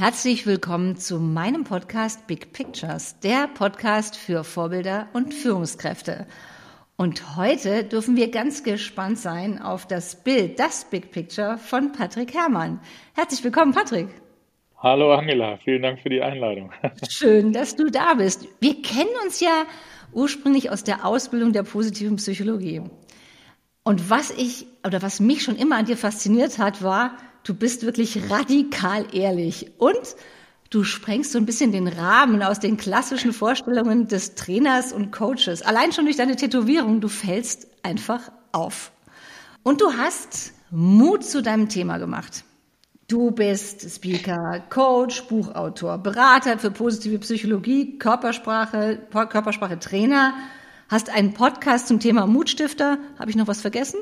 Herzlich willkommen zu meinem Podcast Big Pictures, der Podcast für Vorbilder und Führungskräfte. Und heute dürfen wir ganz gespannt sein auf das Bild, das Big Picture von Patrick Herrmann. Herzlich willkommen, Patrick. Hallo Angela, vielen Dank für die Einladung. Schön, dass du da bist. Wir kennen uns ja ursprünglich aus der Ausbildung der positiven Psychologie. Und was ich oder was mich schon immer an dir fasziniert hat, war, du bist wirklich radikal ehrlich und du sprengst so ein bisschen den Rahmen aus den klassischen Vorstellungen des Trainers und Coaches. Allein schon durch deine Tätowierung, du fällst einfach auf. Und du hast Mut zu deinem Thema gemacht. Du bist Speaker, Coach, Buchautor, Berater für positive Psychologie, Körpersprache, Körpersprache Trainer, hast einen Podcast zum Thema Mutstifter. Habe ich noch was vergessen?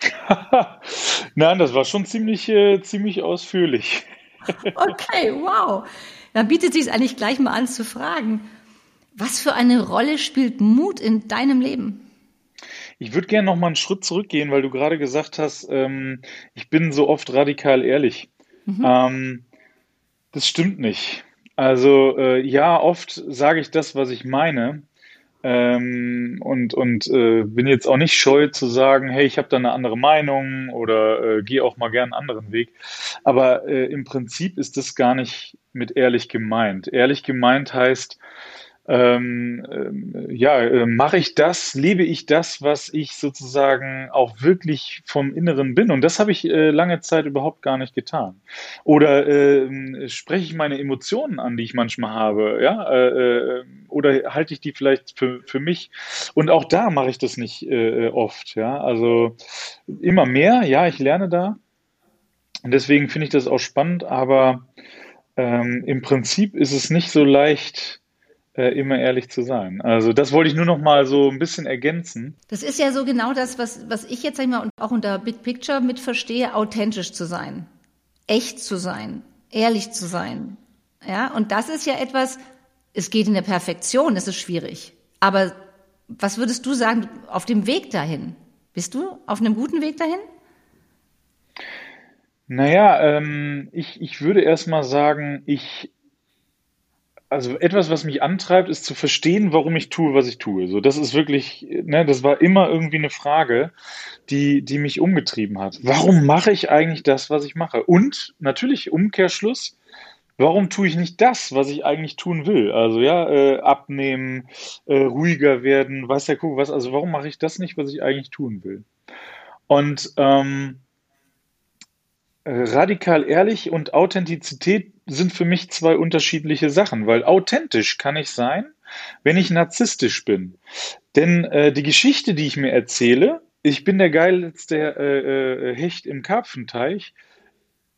Nein, das war schon ziemlich, äh, ziemlich ausführlich. okay, wow. Dann bietet sich eigentlich gleich mal an zu fragen, was für eine Rolle spielt Mut in deinem Leben? Ich würde gerne noch mal einen Schritt zurückgehen, weil du gerade gesagt hast, ähm, ich bin so oft radikal ehrlich. Mhm. Ähm, das stimmt nicht. Also äh, ja, oft sage ich das, was ich meine, ähm, und und äh, bin jetzt auch nicht scheu zu sagen, hey, ich habe da eine andere Meinung oder äh, gehe auch mal gern einen anderen Weg. Aber äh, im Prinzip ist das gar nicht mit ehrlich gemeint. Ehrlich gemeint heißt, ähm, äh, ja, äh, mache ich das, lebe ich das, was ich sozusagen auch wirklich vom Inneren bin. Und das habe ich äh, lange Zeit überhaupt gar nicht getan. Oder äh, spreche ich meine Emotionen an, die ich manchmal habe, ja, äh, äh, oder halte ich die vielleicht für, für mich? Und auch da mache ich das nicht äh, oft, ja. Also immer mehr, ja, ich lerne da. Und deswegen finde ich das auch spannend, aber ähm, im Prinzip ist es nicht so leicht, immer ehrlich zu sein. Also das wollte ich nur noch mal so ein bisschen ergänzen. Das ist ja so genau das, was, was ich jetzt einmal auch unter Big Picture mit verstehe, authentisch zu sein, echt zu sein, ehrlich zu sein. Ja, und das ist ja etwas, es geht in der Perfektion, das ist schwierig. Aber was würdest du sagen auf dem Weg dahin? Bist du auf einem guten Weg dahin? Naja, ähm, ich, ich würde erst mal sagen, ich also etwas, was mich antreibt, ist zu verstehen, warum ich tue, was ich tue. So, das ist wirklich, ne, das war immer irgendwie eine Frage, die, die mich umgetrieben hat. Warum mache ich eigentlich das, was ich mache? Und natürlich Umkehrschluss, warum tue ich nicht das, was ich eigentlich tun will? Also ja, äh, abnehmen, äh, ruhiger werden, weiß der Kuh was. Also warum mache ich das nicht, was ich eigentlich tun will? Und ähm, radikal ehrlich und Authentizität sind für mich zwei unterschiedliche Sachen, weil authentisch kann ich sein, wenn ich narzisstisch bin. Denn äh, die Geschichte, die ich mir erzähle, ich bin der geilste äh, äh, Hecht im Karpfenteich,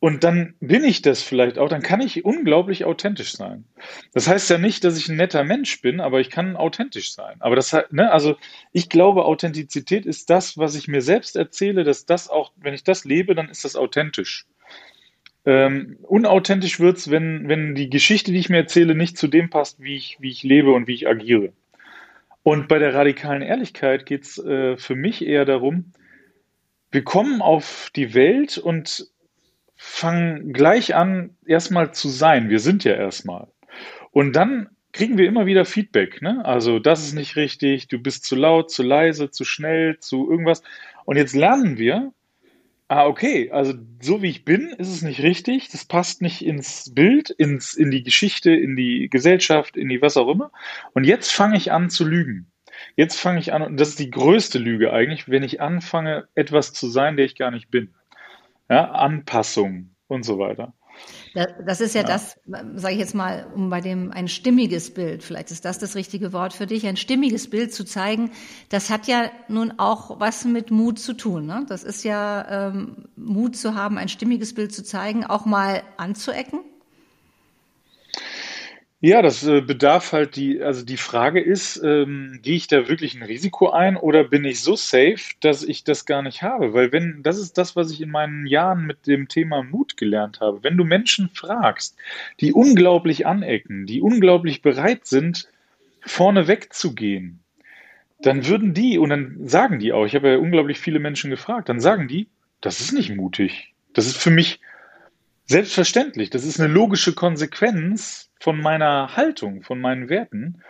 und dann bin ich das vielleicht auch, dann kann ich unglaublich authentisch sein. Das heißt ja nicht, dass ich ein netter Mensch bin, aber ich kann authentisch sein. Aber das, ne, also ich glaube, Authentizität ist das, was ich mir selbst erzähle, dass das auch, wenn ich das lebe, dann ist das authentisch. Ähm, unauthentisch wird's, wenn, wenn die Geschichte, die ich mir erzähle, nicht zu dem passt, wie ich, wie ich lebe und wie ich agiere. Und bei der radikalen Ehrlichkeit geht's äh, für mich eher darum, wir kommen auf die Welt und fangen gleich an, erstmal zu sein. Wir sind ja erstmal. Und dann kriegen wir immer wieder Feedback. Ne? Also, das ist nicht richtig, du bist zu laut, zu leise, zu schnell, zu irgendwas. Und jetzt lernen wir, ah, okay, also so wie ich bin, ist es nicht richtig, das passt nicht ins Bild, ins, in die Geschichte, in die Gesellschaft, in die was auch immer. Und jetzt fange ich an zu lügen. Jetzt fange ich an, und das ist die größte Lüge eigentlich, wenn ich anfange, etwas zu sein, der ich gar nicht bin ja, Anpassung und so weiter. Das ist ja, ja. das, sage ich jetzt mal, um bei dem ein stimmiges Bild, vielleicht ist das das richtige Wort für dich, ein stimmiges Bild zu zeigen, das hat ja nun auch was mit Mut zu tun. Ne? Das ist ja ähm, Mut zu haben, ein stimmiges Bild zu zeigen, auch mal anzuecken. Ja, das äh, bedarf halt die, also die Frage ist, ähm, gehe ich da wirklich ein Risiko ein oder bin ich so safe, dass ich das gar nicht habe? Weil wenn, das ist das, was ich in meinen Jahren mit dem Thema Mut gelernt habe. Wenn du Menschen fragst, die unglaublich anecken, die unglaublich bereit sind, vorne wegzugehen, dann würden die, und dann sagen die auch, ich habe ja unglaublich viele Menschen gefragt, dann sagen die, das ist nicht mutig. Das ist für mich Selbstverständlich, das ist eine logische Konsequenz von meiner Haltung, von meinen Werten.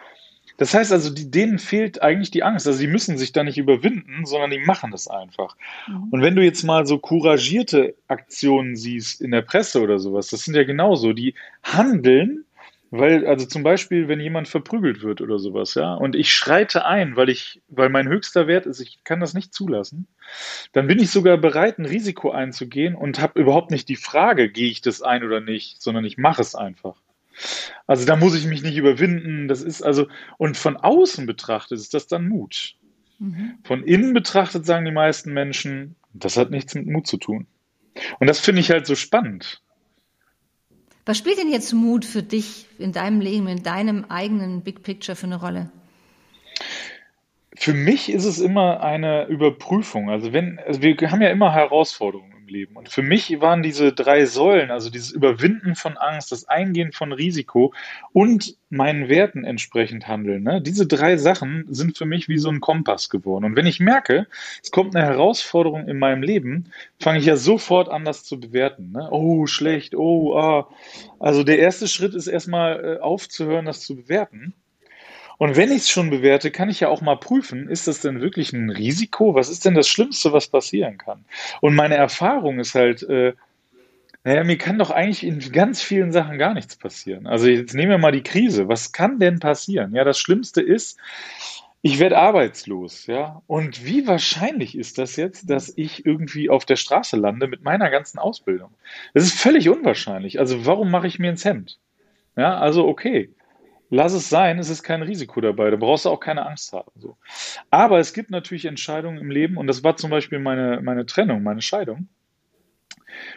Das heißt also, die, denen fehlt eigentlich die Angst. Also sie müssen sich da nicht überwinden, sondern die machen das einfach. Mhm. Und wenn du jetzt mal so couragierte Aktionen siehst in der Presse oder sowas, das sind ja genauso, die handeln, weil, also zum Beispiel, wenn jemand verprügelt wird oder sowas, ja, und ich schreite ein, weil ich, weil mein höchster Wert ist, ich kann das nicht zulassen, dann bin ich sogar bereit, ein Risiko einzugehen und habe überhaupt nicht die Frage, gehe ich das ein oder nicht, sondern ich mache es einfach. Also da muss ich mich nicht überwinden. Das ist also, und von außen betrachtet ist das dann Mut. Mhm. Von innen betrachtet sagen die meisten Menschen, das hat nichts mit Mut zu tun. Und das finde ich halt so spannend. Was spielt denn jetzt Mut für dich in deinem Leben, in deinem eigenen Big Picture für eine Rolle? Für mich ist es immer eine Überprüfung. Also wenn, also wir haben ja immer Herausforderungen. Leben. Und für mich waren diese drei Säulen, also dieses Überwinden von Angst, das Eingehen von Risiko und meinen Werten entsprechend handeln, ne? diese drei Sachen sind für mich wie so ein Kompass geworden. Und wenn ich merke, es kommt eine Herausforderung in meinem Leben, fange ich ja sofort an, das zu bewerten. Ne? Oh, schlecht, oh, ah. Also der erste Schritt ist erstmal äh, aufzuhören, das zu bewerten. Und wenn ich es schon bewerte, kann ich ja auch mal prüfen, ist das denn wirklich ein Risiko? Was ist denn das Schlimmste, was passieren kann? Und meine Erfahrung ist halt, äh, naja, mir kann doch eigentlich in ganz vielen Sachen gar nichts passieren. Also jetzt nehmen wir mal die Krise. Was kann denn passieren? Ja, das Schlimmste ist, ich werde arbeitslos, ja. Und wie wahrscheinlich ist das jetzt, dass ich irgendwie auf der Straße lande mit meiner ganzen Ausbildung? Das ist völlig unwahrscheinlich. Also warum mache ich mir ins Hemd? Ja, also okay lass es sein, es ist kein Risiko dabei, da brauchst du auch keine Angst haben. So. Aber es gibt natürlich Entscheidungen im Leben, und das war zum Beispiel meine, meine Trennung, meine Scheidung,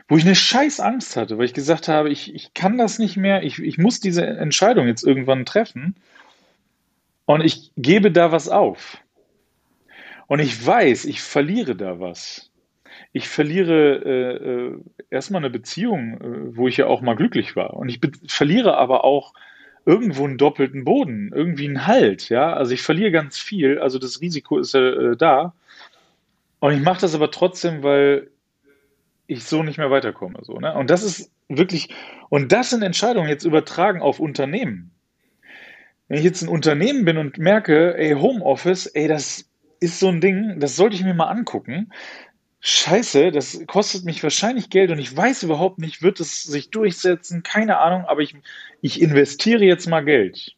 wo ich eine scheiß Angst hatte, weil ich gesagt habe, ich, ich kann das nicht mehr, ich, ich muss diese Entscheidung jetzt irgendwann treffen und ich gebe da was auf. Und ich weiß, ich verliere da was. Ich verliere äh, äh, erstmal eine Beziehung, äh, wo ich ja auch mal glücklich war. Und ich verliere aber auch irgendwo einen doppelten Boden, irgendwie einen Halt, ja. Also ich verliere ganz viel, also das Risiko ist ja äh, da. Und ich mache das aber trotzdem, weil ich so nicht mehr weiterkomme. So, ne? Und das ist wirklich, und das sind Entscheidungen jetzt übertragen auf Unternehmen. Wenn ich jetzt ein Unternehmen bin und merke, ey, Homeoffice, ey, das ist so ein Ding, das sollte ich mir mal angucken. Scheiße, das kostet mich wahrscheinlich Geld und ich weiß überhaupt nicht, wird es sich durchsetzen, keine Ahnung, aber ich, ich investiere jetzt mal Geld.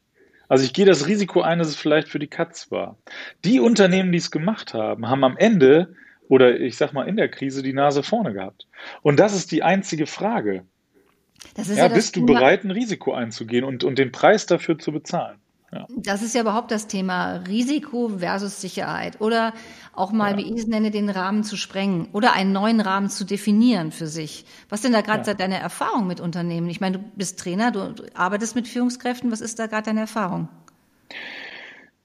Also ich gehe das Risiko ein, dass es vielleicht für die Katz war. Die Unternehmen, die es gemacht haben, haben am Ende oder ich sag mal in der Krise die Nase vorne gehabt. Und das ist die einzige Frage. ja, ja bist du bereit, ein Risiko einzugehen und, und den Preis dafür zu bezahlen? Ja. Das ist ja überhaupt das Thema Risiko versus Sicherheit. Oder auch mal, ja. wie ich es nenne, den Rahmen zu sprengen oder einen neuen Rahmen zu definieren für sich. Was denn da gerade ja. deine Erfahrung mit Unternehmen? Ich meine, du bist Trainer, du arbeitest mit Führungskräften. Was ist da gerade deine Erfahrung?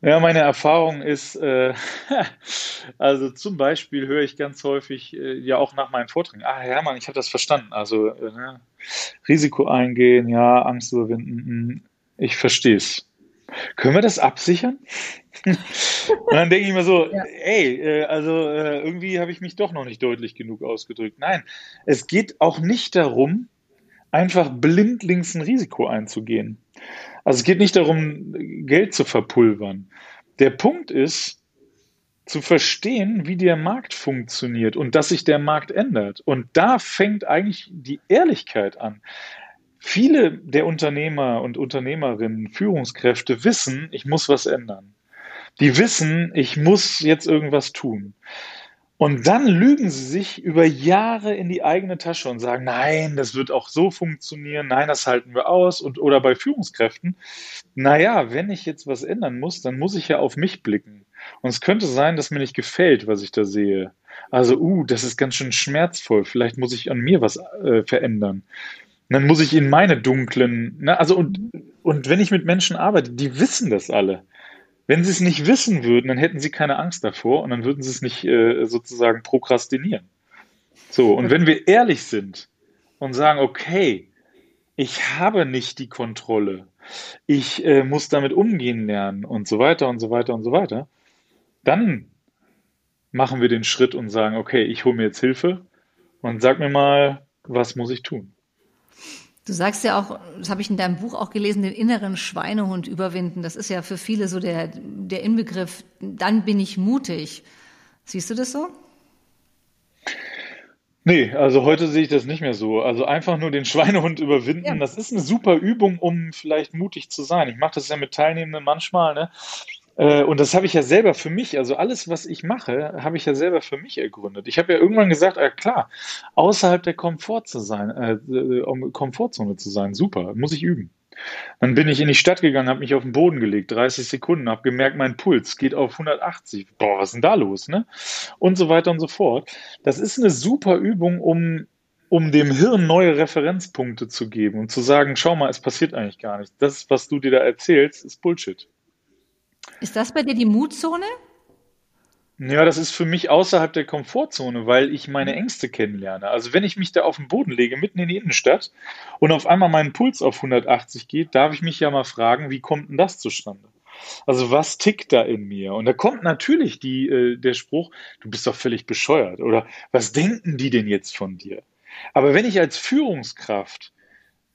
Ja, meine Erfahrung ist, äh, also zum Beispiel höre ich ganz häufig äh, ja auch nach meinen Vorträgen, ah Hermann, ich habe das verstanden. Also äh, ne, Risiko eingehen, ja, Angst überwinden, hm, ich verstehe es. Können wir das absichern? und dann denke ich mir so, ja. ey, äh, also äh, irgendwie habe ich mich doch noch nicht deutlich genug ausgedrückt. Nein, es geht auch nicht darum, einfach blindlings ein Risiko einzugehen. Also es geht nicht darum, Geld zu verpulvern. Der Punkt ist, zu verstehen, wie der Markt funktioniert und dass sich der Markt ändert. Und da fängt eigentlich die Ehrlichkeit an. Viele der Unternehmer und Unternehmerinnen, Führungskräfte wissen, ich muss was ändern. Die wissen, ich muss jetzt irgendwas tun. Und dann lügen sie sich über Jahre in die eigene Tasche und sagen, nein, das wird auch so funktionieren, nein, das halten wir aus. Und, oder bei Führungskräften, naja, wenn ich jetzt was ändern muss, dann muss ich ja auf mich blicken. Und es könnte sein, dass mir nicht gefällt, was ich da sehe. Also, uh, das ist ganz schön schmerzvoll. Vielleicht muss ich an mir was äh, verändern. Und dann muss ich in meine dunklen, ne, also und, und wenn ich mit Menschen arbeite, die wissen das alle. Wenn sie es nicht wissen würden, dann hätten sie keine Angst davor und dann würden sie es nicht äh, sozusagen prokrastinieren. So, und wenn wir ehrlich sind und sagen, okay, ich habe nicht die Kontrolle, ich äh, muss damit umgehen lernen und so weiter und so weiter und so weiter, dann machen wir den Schritt und sagen, okay, ich hole mir jetzt Hilfe und sag mir mal, was muss ich tun? Du sagst ja auch, das habe ich in deinem Buch auch gelesen, den inneren Schweinehund überwinden. Das ist ja für viele so der, der Inbegriff, dann bin ich mutig. Siehst du das so? Nee, also heute sehe ich das nicht mehr so. Also einfach nur den Schweinehund überwinden, ja. das ist eine super Übung, um vielleicht mutig zu sein. Ich mache das ja mit Teilnehmenden manchmal, ne? Äh, und das habe ich ja selber für mich, also alles, was ich mache, habe ich ja selber für mich ergründet. Ich habe ja irgendwann gesagt, ja klar, außerhalb der Komfort zu sein, äh, Komfortzone zu sein, super, muss ich üben. Dann bin ich in die Stadt gegangen, habe mich auf den Boden gelegt, 30 Sekunden, habe gemerkt, mein Puls geht auf 180. Boah, was ist denn da los, ne? Und so weiter und so fort. Das ist eine super Übung, um um dem Hirn neue Referenzpunkte zu geben und zu sagen, schau mal, es passiert eigentlich gar nichts. Das, was du dir da erzählst, ist Bullshit. Ist das bei dir die Mutzone? Ja, das ist für mich außerhalb der Komfortzone, weil ich meine Ängste kennenlerne. Also wenn ich mich da auf den Boden lege, mitten in die Innenstadt und auf einmal mein Puls auf 180 geht, darf ich mich ja mal fragen, wie kommt denn das zustande? Also was tickt da in mir? Und da kommt natürlich die, äh, der Spruch, du bist doch völlig bescheuert oder was denken die denn jetzt von dir? Aber wenn ich als Führungskraft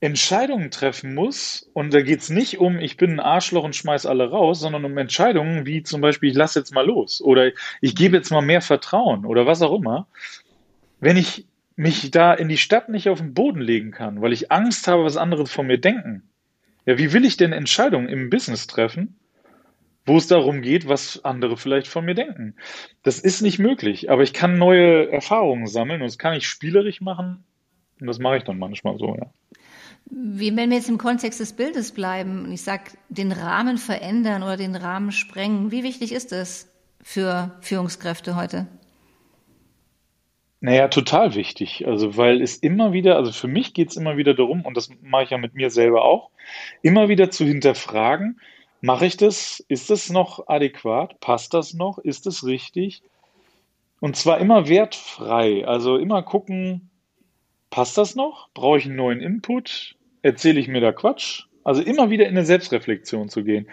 Entscheidungen treffen muss, und da geht es nicht um, ich bin ein Arschloch und schmeiß alle raus, sondern um Entscheidungen wie zum Beispiel, ich lasse jetzt mal los oder ich gebe jetzt mal mehr Vertrauen oder was auch immer. Wenn ich mich da in die Stadt nicht auf den Boden legen kann, weil ich Angst habe, was andere von mir denken, ja, wie will ich denn Entscheidungen im Business treffen, wo es darum geht, was andere vielleicht von mir denken? Das ist nicht möglich, aber ich kann neue Erfahrungen sammeln und das kann ich spielerisch machen und das mache ich dann manchmal so, ja. Wenn wir jetzt im Kontext des Bildes bleiben und ich sage, den Rahmen verändern oder den Rahmen sprengen, wie wichtig ist das für Führungskräfte heute? Naja, total wichtig. Also, weil es immer wieder, also für mich geht es immer wieder darum, und das mache ich ja mit mir selber auch, immer wieder zu hinterfragen, mache ich das? Ist das noch adäquat? Passt das noch? Ist es richtig? Und zwar immer wertfrei. Also immer gucken, passt das noch? Brauche ich einen neuen Input? Erzähle ich mir da Quatsch? Also immer wieder in eine Selbstreflexion zu gehen.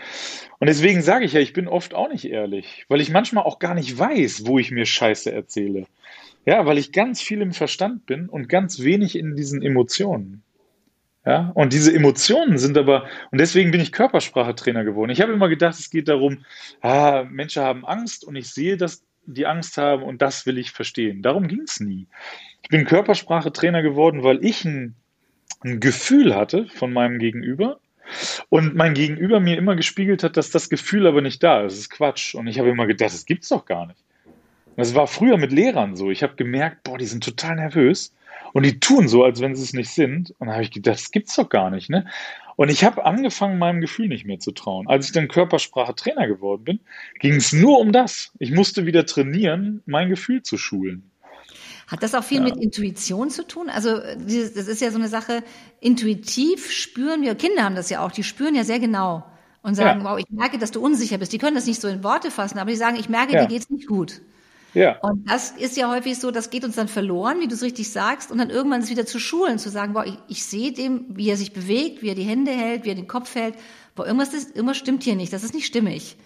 Und deswegen sage ich ja, ich bin oft auch nicht ehrlich, weil ich manchmal auch gar nicht weiß, wo ich mir Scheiße erzähle. Ja, weil ich ganz viel im Verstand bin und ganz wenig in diesen Emotionen. Ja, und diese Emotionen sind aber, und deswegen bin ich Körpersprachetrainer geworden. Ich habe immer gedacht, es geht darum, ah, Menschen haben Angst und ich sehe, dass die Angst haben und das will ich verstehen. Darum ging es nie. Ich bin Körpersprache-Trainer geworden, weil ich ein, ein Gefühl hatte von meinem Gegenüber und mein Gegenüber mir immer gespiegelt hat, dass das Gefühl aber nicht da ist. Das ist Quatsch. Und ich habe immer gedacht, das gibt's doch gar nicht. Das war früher mit Lehrern so. Ich habe gemerkt, boah, die sind total nervös und die tun so, als wenn sie es nicht sind. Und da habe ich gedacht, das gibt's doch gar nicht. Ne? Und ich habe angefangen, meinem Gefühl nicht mehr zu trauen. Als ich dann Körpersprache-Trainer geworden bin, ging es nur um das. Ich musste wieder trainieren, mein Gefühl zu schulen. Hat das auch viel ja. mit Intuition zu tun? Also das ist ja so eine Sache, intuitiv spüren wir, Kinder haben das ja auch, die spüren ja sehr genau und sagen, ja. wow, ich merke, dass du unsicher bist. Die können das nicht so in Worte fassen, aber die sagen, ich merke, ja. dir geht's nicht gut. Ja. Und das ist ja häufig so, das geht uns dann verloren, wie du es richtig sagst, und dann irgendwann ist wieder zu schulen, zu sagen, boah, ich, ich sehe dem, wie er sich bewegt, wie er die Hände hält, wie er den Kopf hält, boah, irgendwas, ist, irgendwas stimmt hier nicht, das ist nicht stimmig.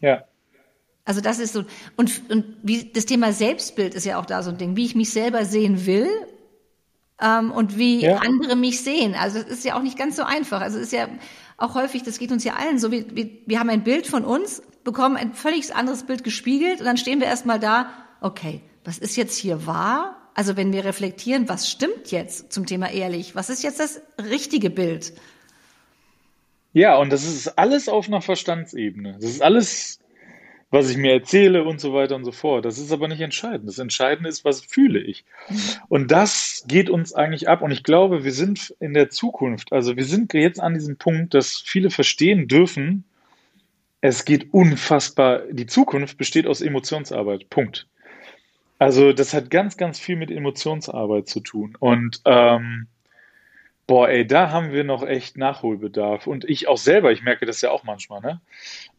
Ja. Also das ist so und und wie das Thema Selbstbild ist ja auch da so ein Ding, wie ich mich selber sehen will ähm, und wie ja. andere mich sehen. Also das ist ja auch nicht ganz so einfach. Also es ist ja auch häufig, das geht uns ja allen so, wir, wir, wir haben ein Bild von uns, bekommen ein völlig anderes Bild gespiegelt und dann stehen wir erstmal da, okay, was ist jetzt hier wahr? Also wenn wir reflektieren, was stimmt jetzt zum Thema ehrlich? Was ist jetzt das richtige Bild? Ja, und das ist alles auf einer Verstandsebene. Das ist alles was ich mir erzähle und so weiter und so fort. Das ist aber nicht entscheidend. Das Entscheidende ist, was fühle ich. Und das geht uns eigentlich ab. Und ich glaube, wir sind in der Zukunft, also wir sind jetzt an diesem Punkt, dass viele verstehen dürfen, es geht unfassbar, die Zukunft besteht aus Emotionsarbeit. Punkt. Also das hat ganz, ganz viel mit Emotionsarbeit zu tun. Und ähm, Boah, ey, da haben wir noch echt Nachholbedarf. Und ich auch selber, ich merke das ja auch manchmal, ne?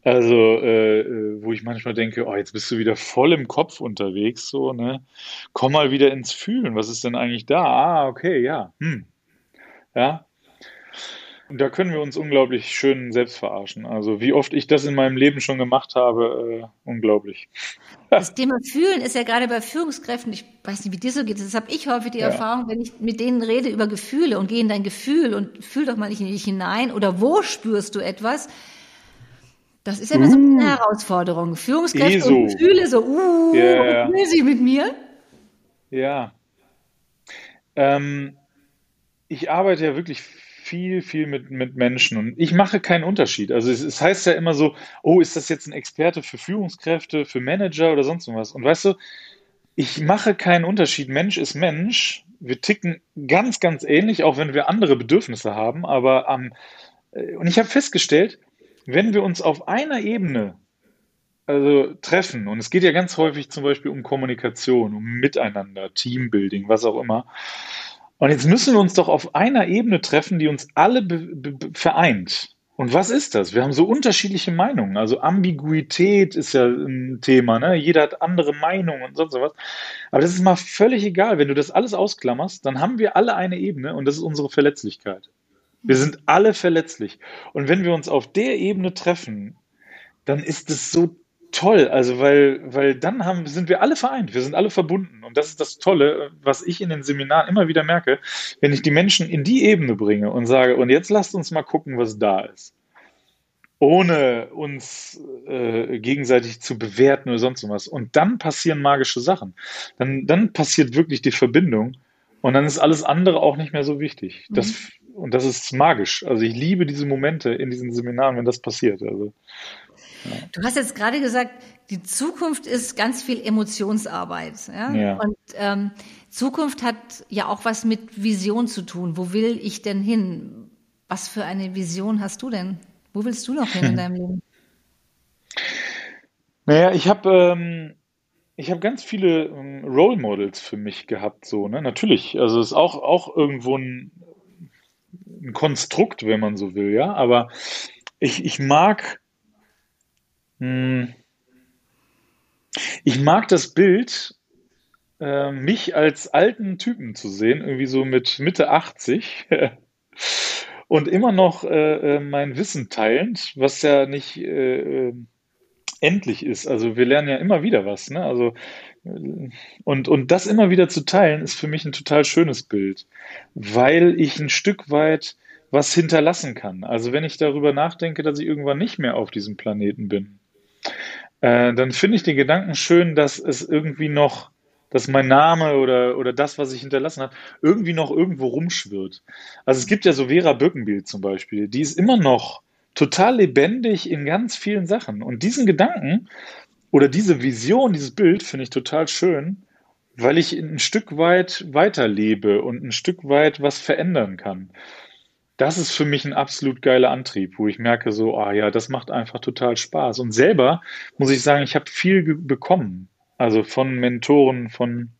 Also, äh, äh, wo ich manchmal denke, oh, jetzt bist du wieder voll im Kopf unterwegs, so, ne? Komm mal wieder ins Fühlen. Was ist denn eigentlich da? Ah, okay, ja. Hm. Ja. Da können wir uns unglaublich schön selbst verarschen. Also wie oft ich das in meinem Leben schon gemacht habe, äh, unglaublich. Das Thema Fühlen ist ja gerade bei Führungskräften, ich weiß nicht, wie dir so geht, das habe ich häufig die ja. Erfahrung, wenn ich mit denen rede über Gefühle und gehe in dein Gefühl und fühl doch mal nicht in dich hinein oder wo spürst du etwas, das ist ja immer uh. so eine Herausforderung. Führungskräfte ESO. und Gefühle so, uh, yeah. will sie mit mir? Ja. Ähm, ich arbeite ja wirklich viel, viel mit, mit Menschen und ich mache keinen Unterschied. Also es, es, heißt ja immer so, oh, ist das jetzt ein Experte für Führungskräfte, für Manager oder sonst was? Und weißt du, ich mache keinen Unterschied. Mensch ist Mensch. Wir ticken ganz, ganz ähnlich, auch wenn wir andere Bedürfnisse haben. Aber ähm, und ich habe festgestellt, wenn wir uns auf einer Ebene also treffen, und es geht ja ganz häufig zum Beispiel um Kommunikation, um Miteinander, Teambuilding, was auch immer, und jetzt müssen wir uns doch auf einer Ebene treffen, die uns alle vereint. Und was ist das? Wir haben so unterschiedliche Meinungen. Also Ambiguität ist ja ein Thema. Ne? Jeder hat andere Meinungen und sonst was. Aber das ist mal völlig egal. Wenn du das alles ausklammerst, dann haben wir alle eine Ebene und das ist unsere Verletzlichkeit. Wir sind alle verletzlich. Und wenn wir uns auf der Ebene treffen, dann ist es so toll, also weil, weil dann haben, sind wir alle vereint, wir sind alle verbunden. Und das ist das Tolle, was ich in den Seminaren immer wieder merke, wenn ich die Menschen in die Ebene bringe und sage, und jetzt lasst uns mal gucken, was da ist. Ohne uns äh, gegenseitig zu bewerten oder sonst was. Und dann passieren magische Sachen. Dann, dann passiert wirklich die Verbindung. Und dann ist alles andere auch nicht mehr so wichtig. Das, mhm. Und das ist magisch. Also ich liebe diese Momente in diesen Seminaren, wenn das passiert. Also Du hast jetzt gerade gesagt, die Zukunft ist ganz viel Emotionsarbeit. Ja? ja. Und ähm, Zukunft hat ja auch was mit Vision zu tun. Wo will ich denn hin? Was für eine Vision hast du denn? Wo willst du noch hin in deinem Leben? Naja, ich habe ähm, ich habe ganz viele ähm, Role Models für mich gehabt, so ne? Natürlich, also es ist auch auch irgendwo ein, ein Konstrukt, wenn man so will, ja. Aber ich ich mag. Ich mag das Bild, äh, mich als alten Typen zu sehen, irgendwie so mit Mitte 80 und immer noch äh, äh, mein Wissen teilend, was ja nicht äh, endlich ist. Also wir lernen ja immer wieder was, ne? Also und, und das immer wieder zu teilen, ist für mich ein total schönes Bild, weil ich ein Stück weit was hinterlassen kann. Also wenn ich darüber nachdenke, dass ich irgendwann nicht mehr auf diesem Planeten bin, äh, dann finde ich den Gedanken schön, dass es irgendwie noch, dass mein Name oder, oder das, was ich hinterlassen habe, irgendwie noch irgendwo rumschwirrt. Also es gibt ja so Vera Birkenbild zum Beispiel, die ist immer noch total lebendig in ganz vielen Sachen. Und diesen Gedanken oder diese Vision, dieses Bild finde ich total schön, weil ich ein Stück weit weiterlebe und ein Stück weit was verändern kann das ist für mich ein absolut geiler Antrieb, wo ich merke so, ah ja, das macht einfach total Spaß. Und selber muss ich sagen, ich habe viel bekommen. Also von Mentoren, von,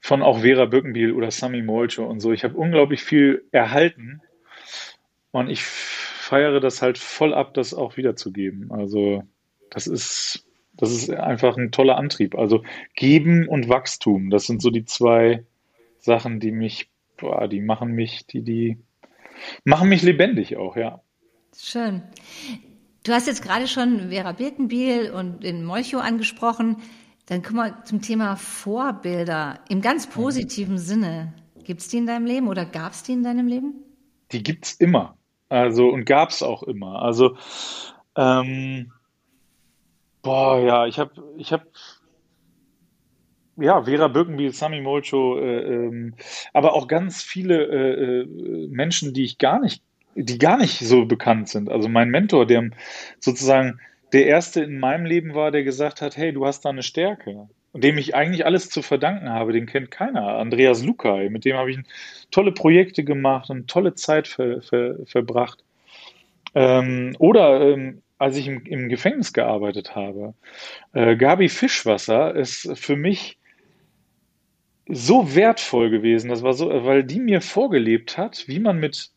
von auch Vera Birkenbiel oder Sami Molcho und so. Ich habe unglaublich viel erhalten und ich feiere das halt voll ab, das auch wiederzugeben. Also das ist, das ist einfach ein toller Antrieb. Also geben und Wachstum, das sind so die zwei Sachen, die mich, boah, die machen mich, die, die machen mich lebendig auch, ja. Schön. Du hast jetzt gerade schon Vera Birkenbiel und den Molcho angesprochen. Dann kommen wir zum Thema Vorbilder im ganz positiven Sinne. Gibt es die in deinem Leben oder gab es die in deinem Leben? Die gibt es immer. Also und gab es auch immer. Also ähm, boah, ja, ich habe ich habe ja, Vera Birkenbiel, Sami Molcho, äh, ähm, aber auch ganz viele äh, äh, Menschen, die ich gar nicht, die gar nicht so bekannt sind. Also mein Mentor, der sozusagen der erste in meinem Leben war, der gesagt hat, hey, du hast da eine Stärke. Und dem ich eigentlich alles zu verdanken habe, den kennt keiner. Andreas Lukai, mit dem habe ich tolle Projekte gemacht und tolle Zeit ver, ver, verbracht. Ähm, oder ähm, als ich im, im, Gefängnis gearbeitet habe. Äh, Gabi Fischwasser ist für mich so wertvoll gewesen. Das war so, weil die mir vorgelebt hat, wie man mit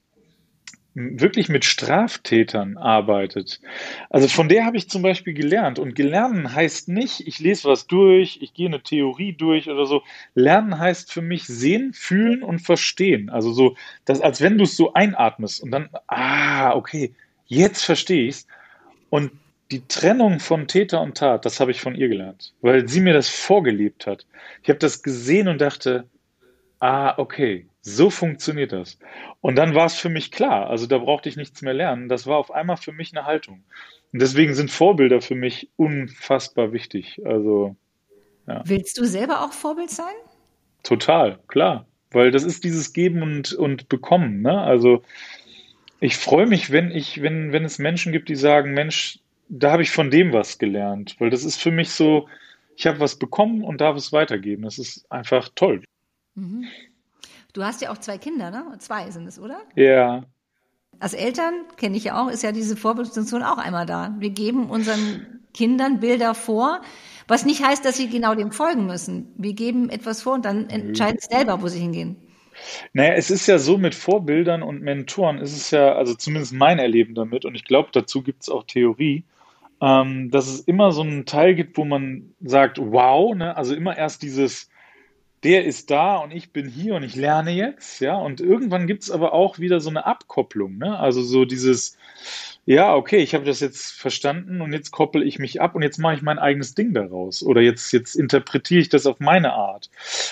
wirklich mit Straftätern arbeitet. Also von der habe ich zum Beispiel gelernt. Und gelernt heißt nicht, ich lese was durch, ich gehe eine Theorie durch oder so. Lernen heißt für mich sehen, fühlen und verstehen. Also so, dass, als wenn du es so einatmest und dann, ah, okay, jetzt verstehe ich es. Und die Trennung von Täter und Tat, das habe ich von ihr gelernt, weil sie mir das vorgelebt hat. Ich habe das gesehen und dachte, ah, okay, so funktioniert das. Und dann war es für mich klar, also da brauchte ich nichts mehr lernen. Das war auf einmal für mich eine Haltung. Und deswegen sind Vorbilder für mich unfassbar wichtig. Also, ja. Willst du selber auch Vorbild sein? Total, klar. Weil das ist dieses Geben und, und Bekommen. Ne? Also ich freue mich, wenn ich, wenn, wenn es Menschen gibt, die sagen, Mensch, da habe ich von dem was gelernt. Weil das ist für mich so, ich habe was bekommen und darf es weitergeben. Das ist einfach toll. Mhm. Du hast ja auch zwei Kinder, ne? Zwei sind es, oder? Ja. Als Eltern, kenne ich ja auch, ist ja diese Vorbildfunktion auch einmal da. Wir geben unseren Kindern Bilder vor, was nicht heißt, dass sie genau dem folgen müssen. Wir geben etwas vor und dann entscheiden sie selber, wo sie hingehen. Naja, es ist ja so mit Vorbildern und Mentoren, ist es ja, also zumindest mein Erleben damit, und ich glaube, dazu gibt es auch Theorie, ähm, dass es immer so einen Teil gibt, wo man sagt, wow, ne? also immer erst dieses, der ist da und ich bin hier und ich lerne jetzt, ja, und irgendwann gibt es aber auch wieder so eine Abkopplung, ne? Also so dieses, ja, okay, ich habe das jetzt verstanden und jetzt koppel ich mich ab und jetzt mache ich mein eigenes Ding daraus. Oder jetzt, jetzt interpretiere ich das auf meine Art.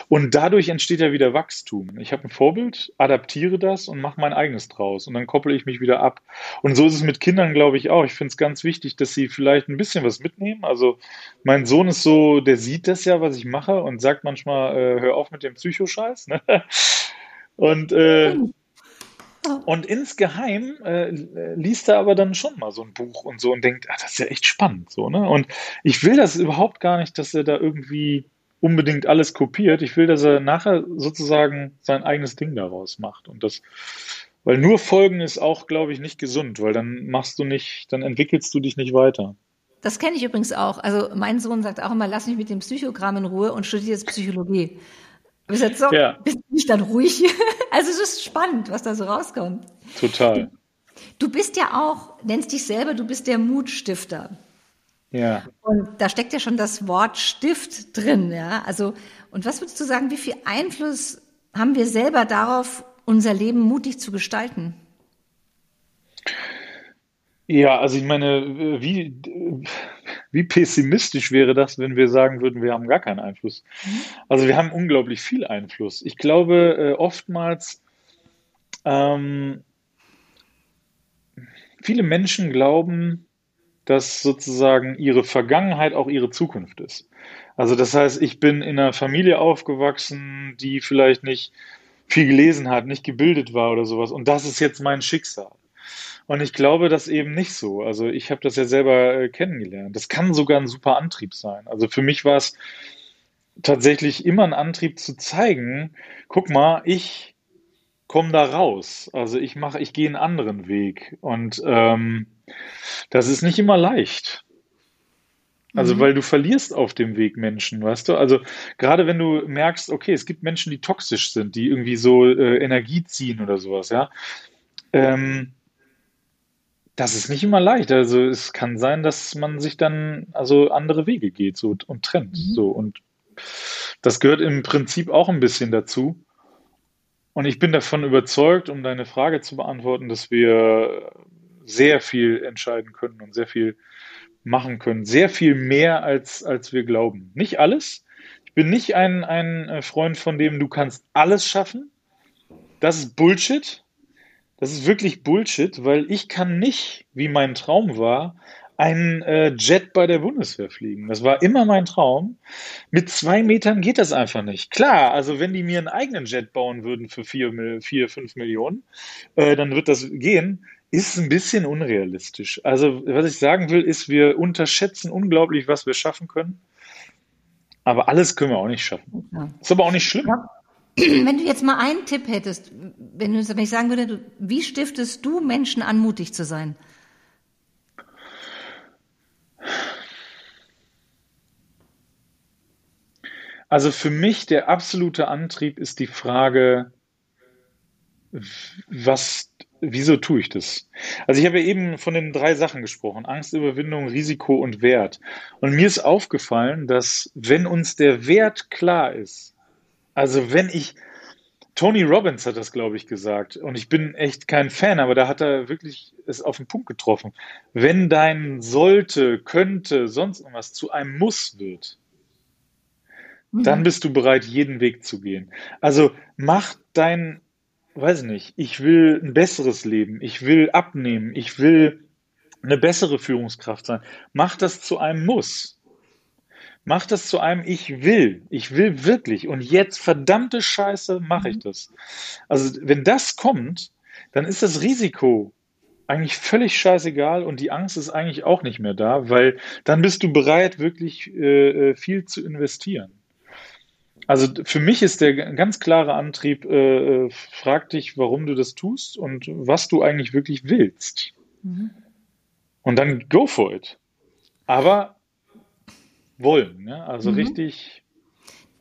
Und dadurch entsteht ja wieder Wachstum. Ich habe ein Vorbild, adaptiere das und mache mein eigenes draus. Und dann koppel ich mich wieder ab. Und so ist es mit Kindern, glaube ich, auch. Ich finde es ganz wichtig, dass sie vielleicht ein bisschen was mitnehmen. Also mein Sohn ist so, der sieht das ja, was ich mache und sagt manchmal, äh, hör auf mit dem Psychoscheiß. Ne? Und äh, und insgeheim äh, liest er aber dann schon mal so ein Buch und so und denkt, ah, das ist ja echt spannend, so, ne? Und ich will das überhaupt gar nicht, dass er da irgendwie unbedingt alles kopiert. Ich will, dass er nachher sozusagen sein eigenes Ding daraus macht. Und das, weil nur Folgen ist auch, glaube ich, nicht gesund, weil dann machst du nicht, dann entwickelst du dich nicht weiter. Das kenne ich übrigens auch. Also mein Sohn sagt auch immer, lass mich mit dem Psychogramm in Ruhe und studiere jetzt Psychologie. Bis jetzt so, ja. bist du nicht dann ruhig? Also es ist spannend, was da so rauskommt. Total. Du bist ja auch, nennst dich selber, du bist der Mutstifter. Ja. Und da steckt ja schon das Wort Stift drin, ja. Also, und was würdest du sagen, wie viel Einfluss haben wir selber darauf, unser Leben mutig zu gestalten? Ja, also ich meine, wie, wie pessimistisch wäre das, wenn wir sagen würden, wir haben gar keinen Einfluss? Mhm. Also wir haben unglaublich viel Einfluss. Ich glaube, äh, oftmals ähm, viele Menschen glauben, dass sozusagen ihre Vergangenheit auch ihre Zukunft ist. Also das heißt, ich bin in einer Familie aufgewachsen, die vielleicht nicht viel gelesen hat, nicht gebildet war oder sowas. Und das ist jetzt mein Schicksal. Und ich glaube das eben nicht so. Also ich habe das ja selber äh, kennengelernt. Das kann sogar ein super Antrieb sein. Also für mich war es tatsächlich immer ein Antrieb zu zeigen, guck mal, ich komme da raus. Also ich mache, ich gehe einen anderen Weg. Und ähm, das ist nicht immer leicht. Also, mhm. weil du verlierst auf dem Weg Menschen, weißt du? Also, gerade wenn du merkst, okay, es gibt Menschen, die toxisch sind, die irgendwie so äh, Energie ziehen oder sowas, ja. Ähm, das ist nicht immer leicht. Also es kann sein, dass man sich dann also andere Wege geht so, und trennt. Mhm. So und das gehört im Prinzip auch ein bisschen dazu. Und ich bin davon überzeugt, um deine Frage zu beantworten, dass wir sehr viel entscheiden können und sehr viel machen können. Sehr viel mehr, als, als wir glauben. Nicht alles. Ich bin nicht ein, ein Freund von dem, du kannst alles schaffen. Das ist Bullshit. Das ist wirklich Bullshit, weil ich kann nicht, wie mein Traum war, einen äh, Jet bei der Bundeswehr fliegen. Das war immer mein Traum. Mit zwei Metern geht das einfach nicht. Klar, also wenn die mir einen eigenen Jet bauen würden für vier, vier fünf Millionen, äh, dann wird das gehen. Ist ein bisschen unrealistisch. Also was ich sagen will, ist, wir unterschätzen unglaublich, was wir schaffen können. Aber alles können wir auch nicht schaffen. Ist aber auch nicht schlimm. Ja. Wenn du jetzt mal einen Tipp hättest, wenn, du, wenn sagen würde, du, wie stiftest du Menschen an, mutig zu sein? Also für mich der absolute Antrieb ist die Frage, was wieso tue ich das? Also ich habe ja eben von den drei Sachen gesprochen, Angstüberwindung, Risiko und Wert. Und mir ist aufgefallen, dass wenn uns der Wert klar ist, also wenn ich, Tony Robbins hat das, glaube ich, gesagt, und ich bin echt kein Fan, aber da hat er wirklich es auf den Punkt getroffen. Wenn dein sollte, könnte, sonst irgendwas zu einem Muss wird, dann mhm. bist du bereit, jeden Weg zu gehen. Also mach dein, weiß nicht, ich will ein besseres Leben, ich will abnehmen, ich will eine bessere Führungskraft sein. Mach das zu einem Muss. Mach das zu einem Ich will. Ich will wirklich. Und jetzt, verdammte Scheiße, mache ich mhm. das. Also, wenn das kommt, dann ist das Risiko eigentlich völlig scheißegal und die Angst ist eigentlich auch nicht mehr da, weil dann bist du bereit, wirklich äh, äh viel zu investieren. Also für mich ist der ganz klare Antrieb, äh, äh, frag dich, warum du das tust und was du eigentlich wirklich willst. Mhm. Und dann go for it. Aber wollen, ja? also mhm. richtig.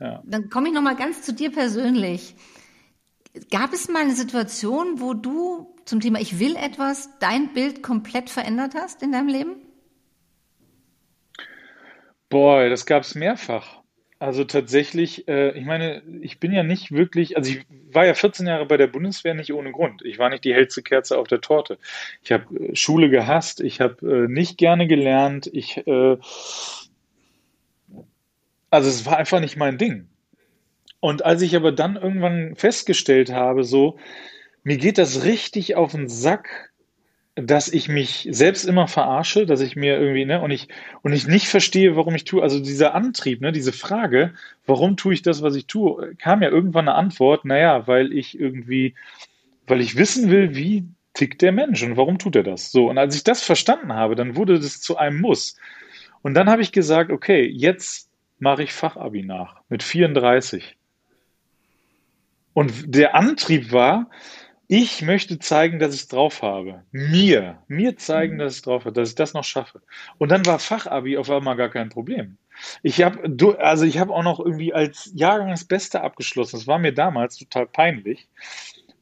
Ja. Dann komme ich nochmal ganz zu dir persönlich. Gab es mal eine Situation, wo du zum Thema Ich will etwas dein Bild komplett verändert hast in deinem Leben? Boah, das gab es mehrfach. Also tatsächlich, äh, ich meine, ich bin ja nicht wirklich, also ich war ja 14 Jahre bei der Bundeswehr nicht ohne Grund. Ich war nicht die hellste Kerze auf der Torte. Ich habe äh, Schule gehasst, ich habe äh, nicht gerne gelernt, ich, äh, also es war einfach nicht mein Ding. Und als ich aber dann irgendwann festgestellt habe, so, mir geht das richtig auf den Sack, dass ich mich selbst immer verarsche, dass ich mir irgendwie, ne, und ich, und ich nicht verstehe, warum ich tue, also dieser Antrieb, ne, diese Frage, warum tue ich das, was ich tue, kam ja irgendwann eine Antwort, naja, weil ich irgendwie, weil ich wissen will, wie tickt der Mensch und warum tut er das? So, und als ich das verstanden habe, dann wurde das zu einem Muss. Und dann habe ich gesagt, okay, jetzt mache ich Fachabi nach mit 34. Und der Antrieb war, ich möchte zeigen, dass ich es drauf habe. Mir, mir zeigen, mhm. dass ich es drauf habe, dass ich das noch schaffe. Und dann war Fachabi auf einmal gar kein Problem. Ich habe, also ich habe auch noch irgendwie als Jahrgang das Beste abgeschlossen. Das war mir damals total peinlich,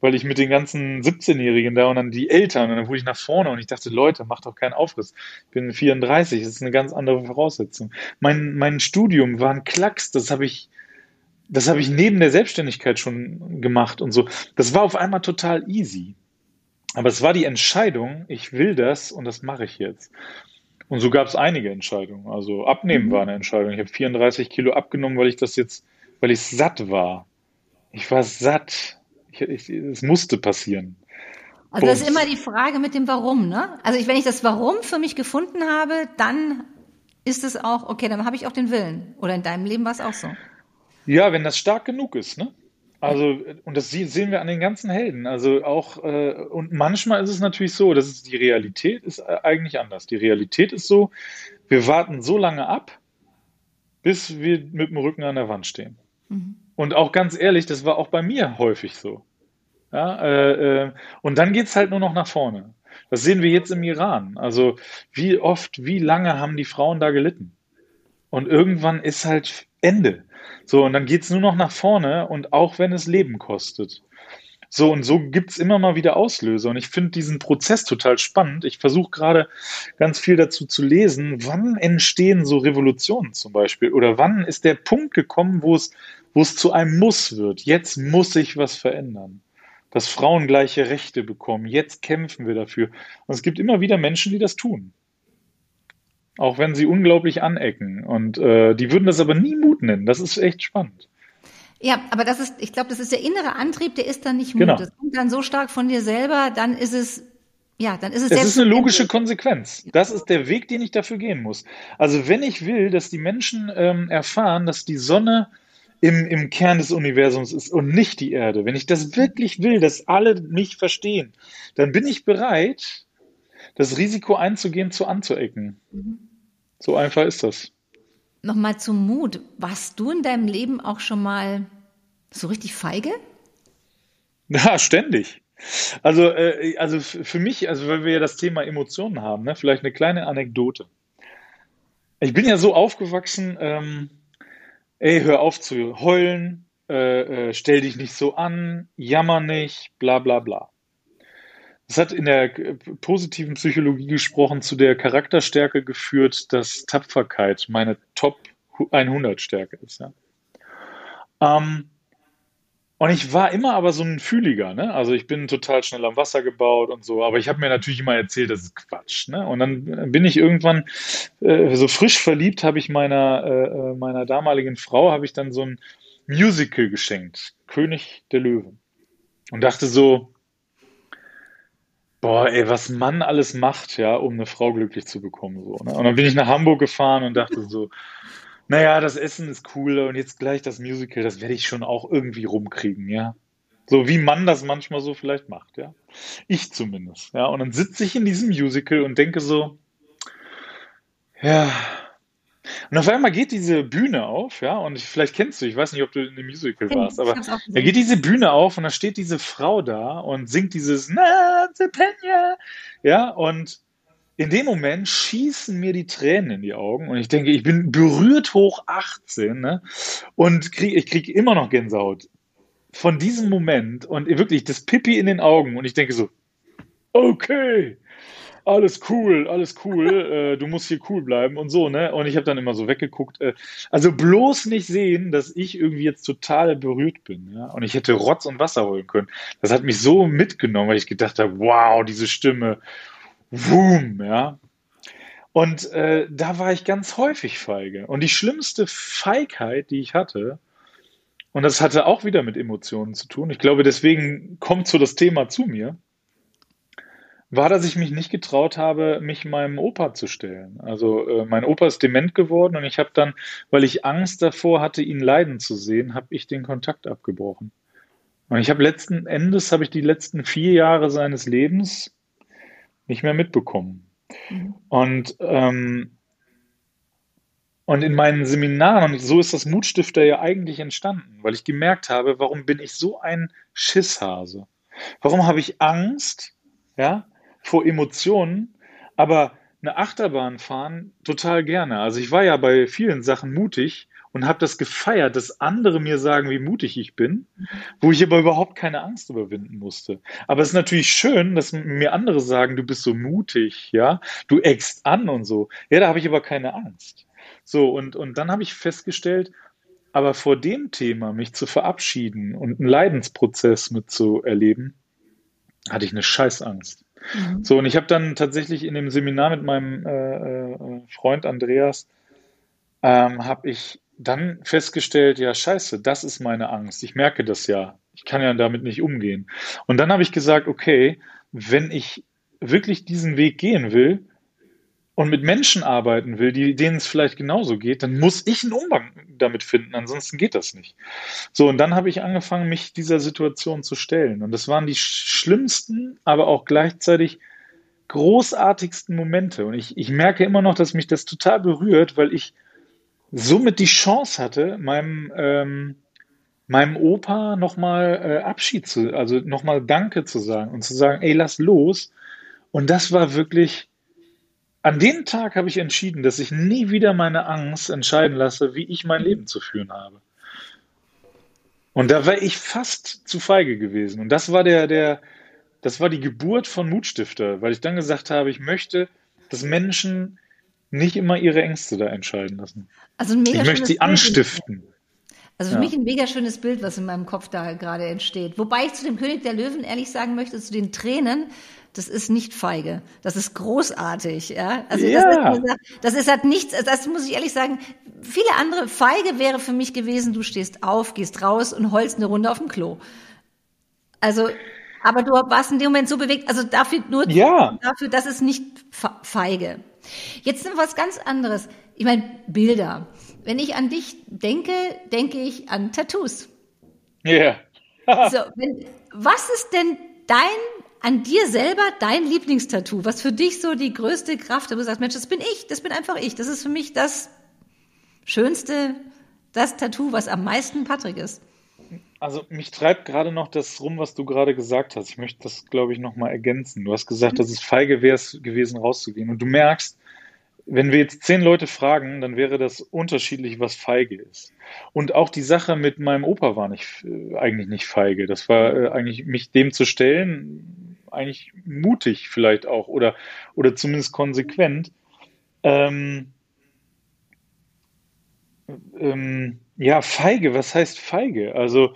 weil ich mit den ganzen 17-Jährigen da und dann die Eltern und dann wurde ich nach vorne und ich dachte, Leute, macht doch keinen Aufriss. Ich bin 34, das ist eine ganz andere Voraussetzung. Mein, mein Studium war ein Klacks, das habe ich, das habe ich neben der Selbstständigkeit schon gemacht und so. Das war auf einmal total easy. Aber es war die Entscheidung, ich will das und das mache ich jetzt. Und so gab es einige Entscheidungen. Also abnehmen mhm. war eine Entscheidung. Ich habe 34 Kilo abgenommen, weil ich das jetzt, weil ich satt war. Ich war satt. Es musste passieren. Also das ist immer die Frage mit dem Warum, ne? Also ich, wenn ich das Warum für mich gefunden habe, dann ist es auch, okay, dann habe ich auch den Willen. Oder in deinem Leben war es auch so. Ja, wenn das stark genug ist, ne? Also, und das sehen wir an den ganzen Helden. Also auch, äh, und manchmal ist es natürlich so, dass es die Realität ist äh, eigentlich anders. Die Realität ist so, wir warten so lange ab, bis wir mit dem Rücken an der Wand stehen. Mhm. Und auch ganz ehrlich, das war auch bei mir häufig so. Ja, äh, äh, und dann geht's halt nur noch nach vorne. Das sehen wir jetzt im Iran. Also wie oft, wie lange haben die Frauen da gelitten? Und irgendwann ist halt Ende. So, und dann geht's nur noch nach vorne und auch wenn es Leben kostet. So, und so gibt's immer mal wieder Auslöser. Und ich finde diesen Prozess total spannend. Ich versuche gerade ganz viel dazu zu lesen, wann entstehen so Revolutionen zum Beispiel? Oder wann ist der Punkt gekommen, wo es, wo es zu einem Muss wird? Jetzt muss sich was verändern. Dass Frauen gleiche Rechte bekommen. Jetzt kämpfen wir dafür. Und es gibt immer wieder Menschen, die das tun. Auch wenn sie unglaublich anecken. Und äh, die würden das aber nie Mut nennen. Das ist echt spannend. Ja, aber das ist, ich glaube, das ist der innere Antrieb, der ist dann nicht Mut. Genau. Das kommt dann so stark von dir selber, dann ist es, ja, dann ist es. Es ist eine logische Konsequenz. Das ist der Weg, den ich dafür gehen muss. Also wenn ich will, dass die Menschen ähm, erfahren, dass die Sonne im, im Kern des Universums ist und nicht die Erde, wenn ich das wirklich will, dass alle mich verstehen, dann bin ich bereit, das Risiko einzugehen, zu anzuecken. Mhm. So einfach ist das. Nochmal zum Mut. Warst du in deinem Leben auch schon mal so richtig feige? Ja, ständig. Also, äh, also für mich, also weil wir ja das Thema Emotionen haben, ne, vielleicht eine kleine Anekdote. Ich bin ja so aufgewachsen, ähm, ey, hör auf zu heulen, äh, äh, stell dich nicht so an, jammer nicht, bla bla bla. das hat in der positiven Psychologie gesprochen zu der Charakterstärke geführt, dass Tapferkeit meine Top 100 Stärke ist. Ja. Ähm, und ich war immer aber so ein Fühliger, ne? Also ich bin total schnell am Wasser gebaut und so, aber ich habe mir natürlich immer erzählt, das ist Quatsch, ne? Und dann bin ich irgendwann äh, so frisch verliebt, habe ich meiner äh, äh meiner damaligen Frau habe ich dann so ein Musical geschenkt, König der Löwen. Und dachte so, boah, ey, was Mann alles macht, ja, um eine Frau glücklich zu bekommen, so, ne? Und dann bin ich nach Hamburg gefahren und dachte so, naja, das Essen ist cool und jetzt gleich das Musical, das werde ich schon auch irgendwie rumkriegen, ja. So wie man das manchmal so vielleicht macht, ja. Ich zumindest, ja. Und dann sitze ich in diesem Musical und denke so, ja. Und auf einmal geht diese Bühne auf, ja, und vielleicht kennst du, ich weiß nicht, ob du in dem Musical warst, aber da geht diese Bühne auf und da steht diese Frau da und singt dieses Na, Penya, ja, und in dem Moment schießen mir die Tränen in die Augen und ich denke, ich bin berührt hoch 18 ne? und krieg, ich kriege immer noch Gänsehaut von diesem Moment und wirklich das Pipi in den Augen und ich denke so, okay, alles cool, alles cool, äh, du musst hier cool bleiben und so, ne? Und ich habe dann immer so weggeguckt. Äh, also bloß nicht sehen, dass ich irgendwie jetzt total berührt bin, ja? Und ich hätte Rotz und Wasser holen können. Das hat mich so mitgenommen, weil ich gedacht habe, wow, diese Stimme Boom, ja. Und äh, da war ich ganz häufig feige. Und die schlimmste Feigheit, die ich hatte, und das hatte auch wieder mit Emotionen zu tun, ich glaube, deswegen kommt so das Thema zu mir, war, dass ich mich nicht getraut habe, mich meinem Opa zu stellen. Also äh, mein Opa ist dement geworden und ich habe dann, weil ich Angst davor hatte, ihn leiden zu sehen, habe ich den Kontakt abgebrochen. Und ich habe letzten Endes, habe ich die letzten vier Jahre seines Lebens nicht mehr mitbekommen. Mhm. Und, ähm, und in meinen Seminaren, und so ist das Mutstifter ja eigentlich entstanden, weil ich gemerkt habe, warum bin ich so ein Schisshase? Warum habe ich Angst, ja, vor Emotionen, aber eine Achterbahn fahren total gerne. Also ich war ja bei vielen Sachen mutig, und habe das gefeiert, dass andere mir sagen, wie mutig ich bin, wo ich aber überhaupt keine Angst überwinden musste. Aber es ist natürlich schön, dass mir andere sagen, du bist so mutig, ja, du eckst an und so. Ja, da habe ich aber keine Angst. So, und, und dann habe ich festgestellt, aber vor dem Thema, mich zu verabschieden und einen Leidensprozess mitzuerleben, hatte ich eine Scheißangst. Mhm. So, und ich habe dann tatsächlich in dem Seminar mit meinem äh, äh Freund Andreas, ähm, habe ich dann festgestellt, ja, scheiße, das ist meine Angst. Ich merke das ja. Ich kann ja damit nicht umgehen. Und dann habe ich gesagt, okay, wenn ich wirklich diesen Weg gehen will und mit Menschen arbeiten will, die, denen es vielleicht genauso geht, dann muss ich einen Umgang damit finden, ansonsten geht das nicht. So, und dann habe ich angefangen, mich dieser Situation zu stellen. Und das waren die schlimmsten, aber auch gleichzeitig großartigsten Momente. Und ich, ich merke immer noch, dass mich das total berührt, weil ich somit die Chance hatte, meinem, ähm, meinem Opa nochmal äh, Abschied zu, also nochmal Danke zu sagen und zu sagen, ey, lass los. Und das war wirklich, an dem Tag habe ich entschieden, dass ich nie wieder meine Angst entscheiden lasse, wie ich mein Leben zu führen habe. Und da war ich fast zu feige gewesen. Und das war der, der, das war die Geburt von Mutstifter, weil ich dann gesagt habe, ich möchte, dass Menschen nicht immer ihre Ängste da entscheiden lassen. Also ein mega ich möchte sie Bild anstiften. Also für ja. mich ein mega schönes Bild, was in meinem Kopf da gerade entsteht. Wobei ich zu dem König der Löwen ehrlich sagen möchte, zu den Tränen, das ist nicht feige. Das ist großartig, ja. Also ja. Das, das ist halt nichts, das muss ich ehrlich sagen. Viele andere feige wäre für mich gewesen, du stehst auf, gehst raus und holst eine Runde auf dem Klo. Also, aber du warst in dem Moment so bewegt, also dafür nur, ja. dafür, das ist nicht feige. Jetzt sind was ganz anderes. Ich meine, Bilder. Wenn ich an dich denke, denke ich an Tattoos. Ja. Yeah. so, wenn, was ist denn dein, an dir selber dein Lieblingstattoo? Was für dich so die größte Kraft, wo du sagst, Mensch, das bin ich, das bin einfach ich. Das ist für mich das schönste, das Tattoo, was am meisten Patrick ist. Also mich treibt gerade noch das rum, was du gerade gesagt hast. Ich möchte das, glaube ich, nochmal ergänzen. Du hast gesagt, dass es feige wäre gewesen, rauszugehen. Und du merkst, wenn wir jetzt zehn Leute fragen, dann wäre das unterschiedlich, was feige ist. Und auch die Sache mit meinem Opa war nicht, äh, eigentlich nicht feige. Das war äh, eigentlich, mich dem zu stellen, eigentlich mutig vielleicht auch oder, oder zumindest konsequent. Ähm, ähm, ja, feige, was heißt feige? Also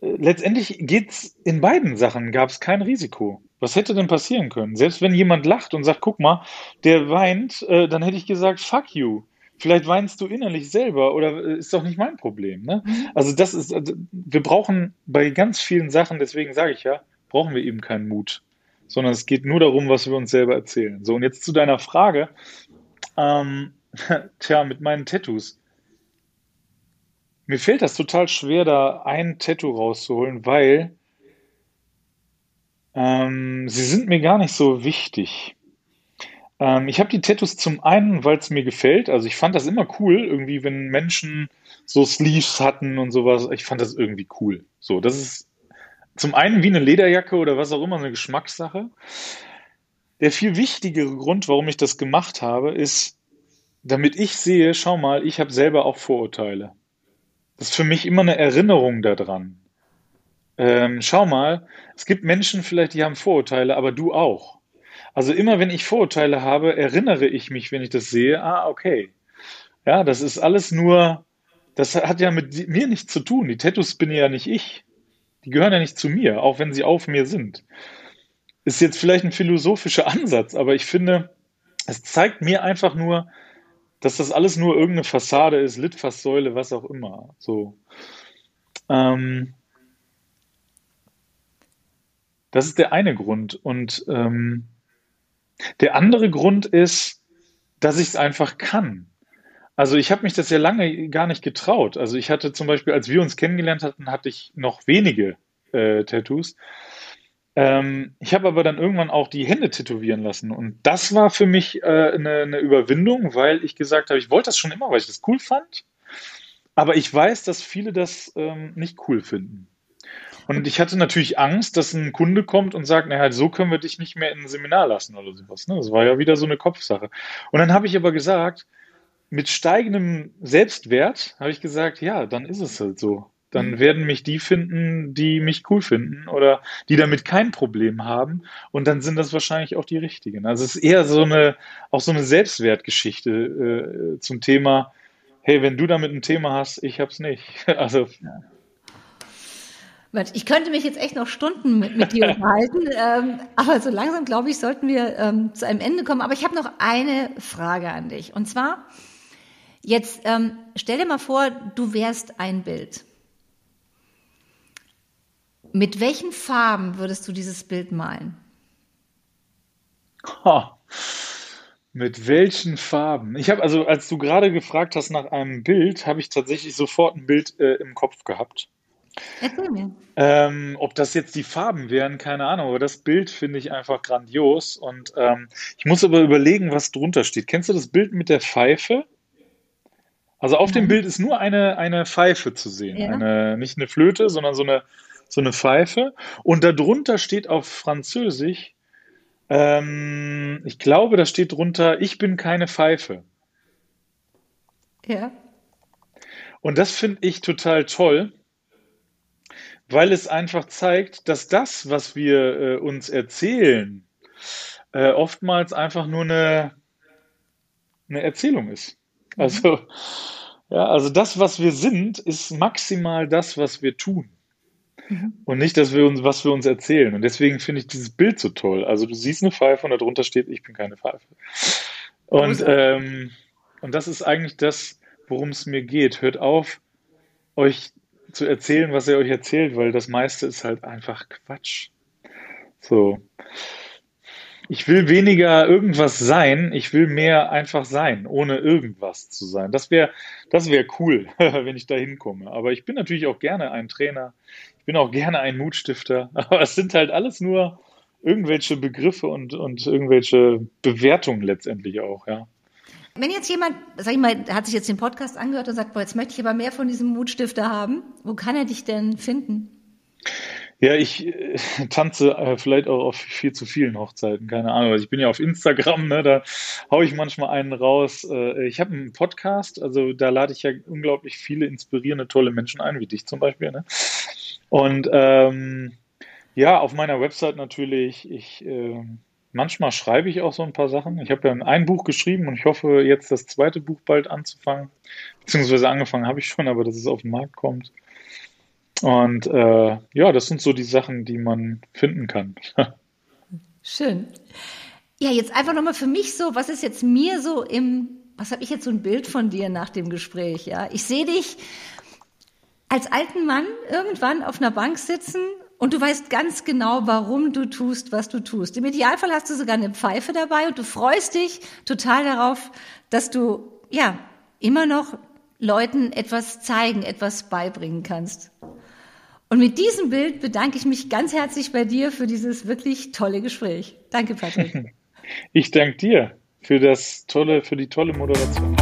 äh, letztendlich geht's in beiden Sachen, gab es kein Risiko. Was hätte denn passieren können? Selbst wenn jemand lacht und sagt, guck mal, der weint, äh, dann hätte ich gesagt, fuck you. Vielleicht weinst du innerlich selber oder äh, ist doch nicht mein Problem. Ne? Mhm. Also das ist, also wir brauchen bei ganz vielen Sachen, deswegen sage ich ja, brauchen wir eben keinen Mut, sondern es geht nur darum, was wir uns selber erzählen. So, und jetzt zu deiner Frage. Ähm, tja, mit meinen Tattoos. Mir fällt das total schwer, da ein Tattoo rauszuholen, weil ähm, sie sind mir gar nicht so wichtig. Ähm, ich habe die Tattoos zum einen, weil es mir gefällt. Also ich fand das immer cool, irgendwie, wenn Menschen so Sleeves hatten und sowas. Ich fand das irgendwie cool. So, das ist zum einen wie eine Lederjacke oder was auch immer, eine Geschmackssache. Der viel wichtigere Grund, warum ich das gemacht habe, ist, damit ich sehe, schau mal, ich habe selber auch Vorurteile. Das ist für mich immer eine Erinnerung daran. Ähm, schau mal, es gibt Menschen vielleicht, die haben Vorurteile, aber du auch. Also immer wenn ich Vorurteile habe, erinnere ich mich, wenn ich das sehe, ah, okay. Ja, das ist alles nur, das hat ja mit mir nichts zu tun. Die Tattoos bin ja nicht ich. Die gehören ja nicht zu mir, auch wenn sie auf mir sind. Ist jetzt vielleicht ein philosophischer Ansatz, aber ich finde, es zeigt mir einfach nur, dass das alles nur irgendeine Fassade ist, Litfaßsäule, was auch immer. So. Ähm, das ist der eine Grund. Und ähm, der andere Grund ist, dass ich es einfach kann. Also ich habe mich das ja lange gar nicht getraut. Also ich hatte zum Beispiel, als wir uns kennengelernt hatten, hatte ich noch wenige äh, Tattoos. Ähm, ich habe aber dann irgendwann auch die Hände tätowieren lassen. Und das war für mich äh, eine, eine Überwindung, weil ich gesagt habe, ich wollte das schon immer, weil ich das cool fand. Aber ich weiß, dass viele das ähm, nicht cool finden. Und ich hatte natürlich Angst, dass ein Kunde kommt und sagt, naja, so können wir dich nicht mehr in ein Seminar lassen oder sowas. Ne? Das war ja wieder so eine Kopfsache. Und dann habe ich aber gesagt, mit steigendem Selbstwert habe ich gesagt, ja, dann ist es halt so. Dann mhm. werden mich die finden, die mich cool finden oder die damit kein Problem haben. Und dann sind das wahrscheinlich auch die richtigen. Also es ist eher so eine, auch so eine Selbstwertgeschichte äh, zum Thema, hey, wenn du damit ein Thema hast, ich hab's nicht. Also ja. Ich könnte mich jetzt echt noch Stunden mit, mit dir unterhalten, ähm, aber so langsam, glaube ich, sollten wir ähm, zu einem Ende kommen. Aber ich habe noch eine Frage an dich. Und zwar, jetzt ähm, stell dir mal vor, du wärst ein Bild. Mit welchen Farben würdest du dieses Bild malen? Oh, mit welchen Farben? Ich habe also, als du gerade gefragt hast nach einem Bild, habe ich tatsächlich sofort ein Bild äh, im Kopf gehabt. Erzähl mir. Ähm, ob das jetzt die Farben wären, keine Ahnung, aber das Bild finde ich einfach grandios. Und ähm, ich muss aber überlegen, was drunter steht. Kennst du das Bild mit der Pfeife? Also auf dem Bild ist nur eine, eine Pfeife zu sehen. Ja. Eine, nicht eine Flöte, sondern so eine, so eine Pfeife. Und darunter steht auf Französisch, ähm, ich glaube, da steht drunter, ich bin keine Pfeife. Ja. Und das finde ich total toll weil es einfach zeigt, dass das, was wir äh, uns erzählen, äh, oftmals einfach nur eine, eine Erzählung ist. Mhm. Also, ja, also das, was wir sind, ist maximal das, was wir tun. Mhm. Und nicht, dass wir uns, was wir uns erzählen. Und deswegen finde ich dieses Bild so toll. Also du siehst eine Pfeife und darunter steht, ich bin keine Pfeife. Und, ähm, und das ist eigentlich das, worum es mir geht. Hört auf, euch zu erzählen, was er euch erzählt, weil das meiste ist halt einfach Quatsch. So. Ich will weniger irgendwas sein, ich will mehr einfach sein, ohne irgendwas zu sein. Das wäre das wäre cool, wenn ich da hinkomme. Aber ich bin natürlich auch gerne ein Trainer. Ich bin auch gerne ein Mutstifter. Aber es sind halt alles nur irgendwelche Begriffe und, und irgendwelche Bewertungen letztendlich auch, ja. Wenn jetzt jemand, sag ich mal, hat sich jetzt den Podcast angehört und sagt, boah, jetzt möchte ich aber mehr von diesem Mutstifter haben, wo kann er dich denn finden? Ja, ich äh, tanze äh, vielleicht auch auf viel zu vielen Hochzeiten, keine Ahnung. Also ich bin ja auf Instagram, ne, da haue ich manchmal einen raus. Äh, ich habe einen Podcast, also da lade ich ja unglaublich viele inspirierende, tolle Menschen ein, wie dich zum Beispiel. Ne? Und ähm, Ja, auf meiner Website natürlich. Ich, äh, manchmal schreibe ich auch so ein paar Sachen. Ich habe ja ein Buch geschrieben und ich hoffe, jetzt das zweite Buch bald anzufangen. Beziehungsweise angefangen habe ich schon, aber dass es auf den Markt kommt. Und äh, ja, das sind so die Sachen, die man finden kann. Schön. Ja, jetzt einfach nochmal für mich so, was ist jetzt mir so im, was habe ich jetzt so ein Bild von dir nach dem Gespräch? Ja, ich sehe dich als alten Mann irgendwann auf einer Bank sitzen und du weißt ganz genau, warum du tust, was du tust. Im Idealfall hast du sogar eine Pfeife dabei und du freust dich total darauf, dass du ja immer noch Leuten etwas zeigen, etwas beibringen kannst. Und mit diesem Bild bedanke ich mich ganz herzlich bei dir für dieses wirklich tolle Gespräch. Danke, Patrick. Ich danke dir für das tolle, für die tolle Moderation.